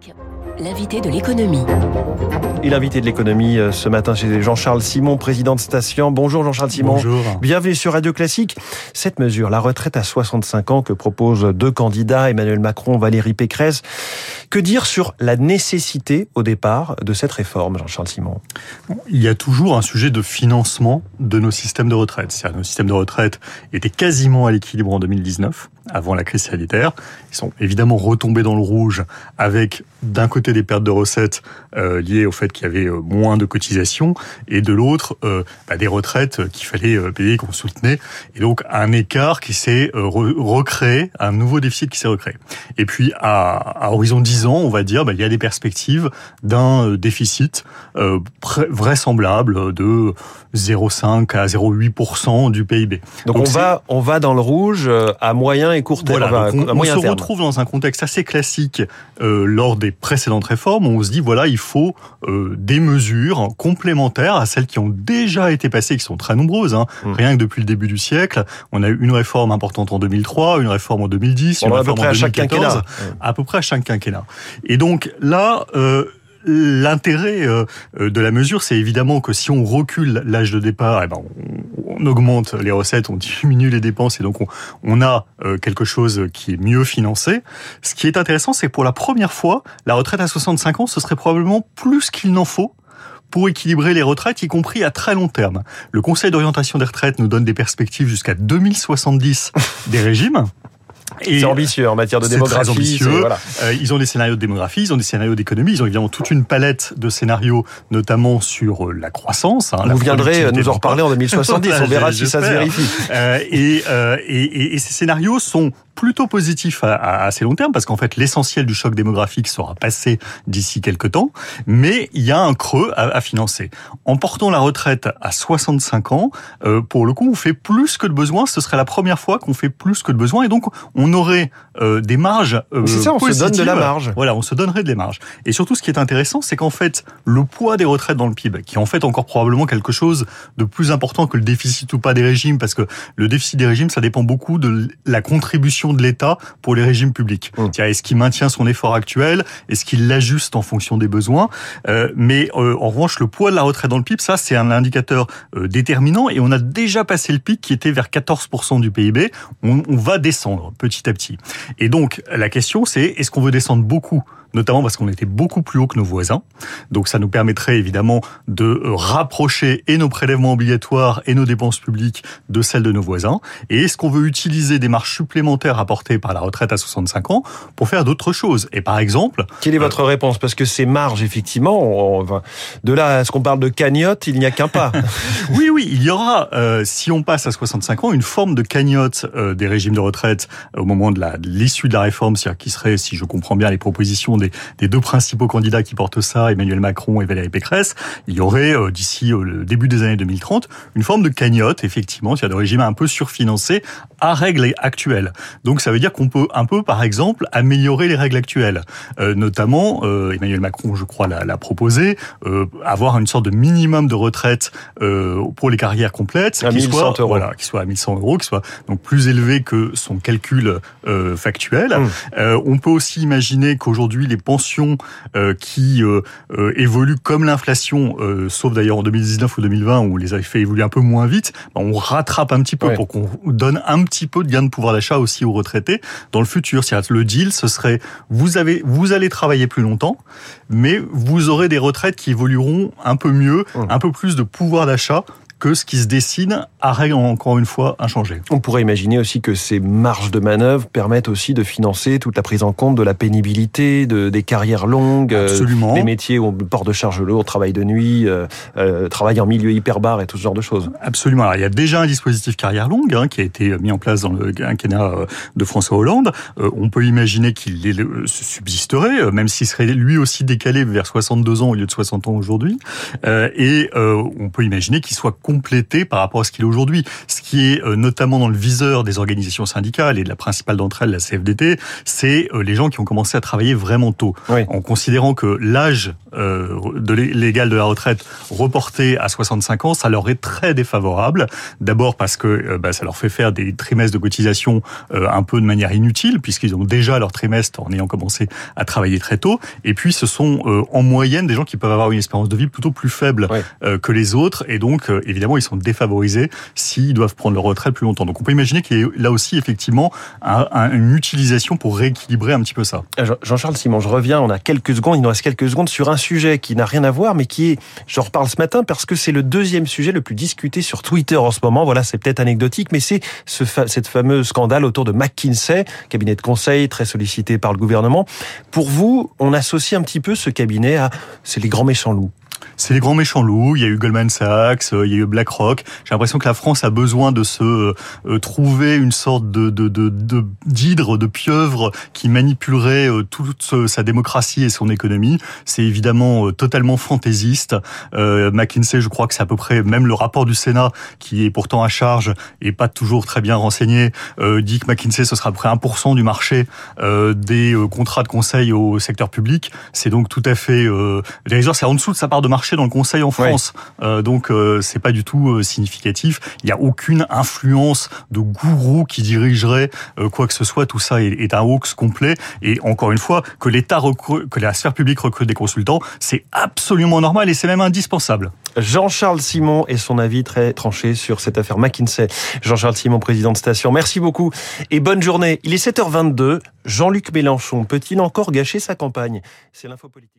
Classique, l'invité de l'économie. Et l'invité de l'économie euh, ce matin, c'est Jean-Charles Simon, président de Station. Bonjour Jean-Charles Simon. Bonjour. Bienvenue sur Radio Classique. Cette mesure, la retraite à 65 ans que proposent deux candidats, Emmanuel Macron, Valérie Pécresse. Que dire sur la nécessité au départ de cette réforme, Jean-Charles Simon? Il y a toujours un sujet de financement de nos systèmes de retraite. C'est-à-dire nos systèmes de retraite étaient quasiment à l'équilibre en 2019 avant la crise sanitaire. Ils sont évidemment retombés dans le rouge avec d'un côté des pertes de recettes euh, liées au fait qu'il y avait euh, moins de cotisations et de l'autre euh, bah, des retraites qu'il fallait payer qu'on soutenait et donc un écart qui s'est recréé, un nouveau déficit qui s'est recréé. Et puis à, à horizon 10 ans, on va dire, bah, il y a des perspectives d'un déficit vraisemblable de 0,5 à 0,8% du PIB. Donc, donc on va on va dans le rouge à moyen et court terme. Voilà, on, on se retrouve dans un contexte assez classique euh, lors des précédentes réformes. Où on se dit voilà, il faut euh, des mesures complémentaires à celles qui ont déjà été passées, qui sont très nombreuses. Hein. Mmh. Rien que depuis le début du siècle, on a eu une réforme importante en 2003, une réforme en 2010, on une réforme à peu près en 2014, à chaque quinquennat. À peu près à chaque quinquennat. Et donc là. Euh, L'intérêt de la mesure, c'est évidemment que si on recule l'âge de départ, eh ben on, augmente les recettes, on diminue les dépenses, et donc on, on a quelque chose qui est mieux financé. Ce qui est intéressant, c'est que pour la première fois, la retraite à 65 ans, ce serait probablement plus qu'il n'en faut pour équilibrer les retraites, y compris à très long terme. Le Conseil d'orientation des retraites nous donne des perspectives jusqu'à 2070 des régimes. C'est ambitieux en matière de démographie. Très ambitieux. Voilà. Euh, ils ont des scénarios de démographie, ils ont des scénarios d'économie, ils ont évidemment toute une palette de scénarios, notamment sur la croissance. Hein, Vous la viendrez nous en reparler en 2070, on verra si ça se vérifie. Euh, et, euh, et, et, ces scénarios sont plutôt positif à, à assez long terme parce qu'en fait l'essentiel du choc démographique sera passé d'ici quelques temps, mais il y a un creux à, à, financer. En portant la retraite à 65 ans, euh, pour le coup, on fait plus que de besoin. Ce serait la première fois qu'on fait plus que de besoin et donc on aurait euh, des marges. Euh, c'est ça, on positives. se donne de la marge. Voilà, on se donnerait des marges. Et surtout, ce qui est intéressant, c'est qu'en fait le poids des retraites dans le PIB, qui est en fait encore probablement quelque chose de plus important que le déficit ou pas des régimes, parce que le déficit des régimes, ça dépend beaucoup de la contribution de l'État pour les régimes publics. Mmh. Est-ce qu'il maintient son effort actuel? Est-ce qu'il l'ajuste en fonction des besoins? Euh, Mais euh, en revanche, le poids de la retraite dans le PIB, ça c'est un indicateur euh, déterminant et on a déjà passé le pic qui était vers 14% du PIB. On, on va descendre petit à petit. Et donc la question c'est est-ce qu'on veut descendre beaucoup? Notamment parce qu'on était beaucoup plus haut que nos voisins. Donc ça nous permettrait évidemment de rapprocher et nos prélèvements obligatoires et nos dépenses publiques de celles de nos voisins. Et est-ce qu'on veut utiliser des marges supplémentaires apportées par la retraite à 65 ans pour faire d'autres choses? Et par exemple... Quelle est votre euh, réponse? Parce que ces marges, effectivement, on, de là à ce qu'on parle de cagnotte, il n'y a qu'un pas. oui, oui, il y aura, euh, si on passe à 65 ans, une forme de cagnotte euh, des régimes de retraite au moment de l'issue de, de la réforme, c'est-à-dire qui serait, si je comprends bien les propositions des, des, deux principaux candidats qui portent ça, Emmanuel Macron et Valérie Pécresse, il y aurait euh, d'ici euh, le début des années 2030 une forme de cagnotte, effectivement, a de régime un peu surfinancé à règles actuelles. Donc ça veut dire qu'on peut un peu, par exemple, améliorer les règles actuelles. Euh, notamment, Emmanuel Macron, je crois, l'a proposé, avoir une sorte de minimum de retraite pour les carrières complètes, qui 1100 soit, euros. voilà, qui soit à 1100 euros, qui soit donc plus élevé que son calcul factuel. Mmh. on peut aussi imaginer qu'aujourd'hui les pensions euh, qui euh, euh, évoluent comme l'inflation, sauf d'ailleurs en 2019 ou 2020 où les a fait évoluer un peu moins vite, ben on rattrape un petit peu ouais. pour qu'on donne un petit peu de gain de pouvoir d'achat aussi aux retraités dans le futur. C'est-à-dire le deal, ce serait vous avez vous allez travailler plus longtemps, mais vous aurez des retraites qui évolueront un peu mieux, mmh. un peu plus de pouvoir d'achat que ce qui se dessine à règle encore une fois inchangée. On pourrait imaginer aussi que ces marges de manœuvre permettent aussi de financer toute la prise en compte de la pénibilité, de, des carrières longues, Absolument. Euh, des métiers où on porte de charge lourde, on travaille de nuit, euh, euh, travaille en milieu hyperbare et tout ce genre de choses. Absolument. Alors, il y a déjà un dispositif carrière longue hein, qui a été mis en place dans le quinquennat de François Hollande. Euh, on peut imaginer qu'il subsisterait, même s'il serait lui aussi décalé vers 62 ans au lieu de 60 ans aujourd'hui. Euh, et on peut imaginer qu'il soit complété par rapport à ce qu'il est aujourd'hui. Ce qui est notamment dans le viseur des organisations syndicales et de la principale d'entre elles, la CFDT, c'est les gens qui ont commencé à travailler vraiment tôt, en considérant que l'âge de légal de la retraite reporté à 65 ans, ça leur est très défavorable. D'abord parce que bah, ça leur fait faire des trimestres de cotisation un peu de manière inutile, puisqu'ils ont déjà leur trimestre en ayant commencé à travailler très tôt. Et puis, ce sont euh, en moyenne des gens qui peuvent avoir une espérance de vie plutôt plus faible euh, que les autres. Et donc, euh, évidemment, ils sont défavorisés s'ils doivent prendre leur retraite plus longtemps. Donc, on peut imaginer qu'il y a là aussi, effectivement, une utilisation pour rééquilibrer un petit peu ça. Jean-Charles Simon, je reviens, on a quelques secondes, il nous reste quelques secondes sur un sujet qui n'a rien à voir, mais qui est, j'en reparle ce matin parce que c'est le deuxième sujet le plus discuté sur Twitter en ce moment. Voilà, c'est peut-être anecdotique, mais c'est ce cette fameuse scandale autour de McKinsey, cabinet de conseil très sollicité par le gouvernement. Pour vous, on associe un petit peu ce cabinet à c'est les grands méchants loups c'est les grands méchants loups. Il y a eu Goldman Sachs, euh, il y a eu BlackRock. J'ai l'impression que la France a besoin de se euh, trouver une sorte de de de d'hydre, de, pieuvre qui manipulerait euh, toute sa démocratie et son économie. C'est évidemment totalement fantaisiste. McKinsey, je crois que c'est à peu près même le rapport du Sénat qui est pourtant à charge et pas toujours très bien renseigné dit que McKinsey ce sera à peu près 1% du marché des contrats de conseil au secteur public. C'est donc tout à fait dérisoire. C'est en dessous de sa part de marché dans le Conseil en France. Euh, donc euh, c'est pas du tout euh, significatif. Il n'y a aucune influence de gourou qui dirigerait quoi que ce soit. Tout ça est, un hoax complet. Et encore une fois, que l'État que la sphère publique recrute des consultants, c'est absolument normal et c'est même indispensable. Jean-Charles Simon et son avis très tranché sur cette affaire McKinsey. Jean-Charles Simon, président de station. Merci beaucoup et bonne journée. Il est 7h22. Jean-Luc Mélenchon peut-il encore gâcher sa campagne? C'est l'info politique.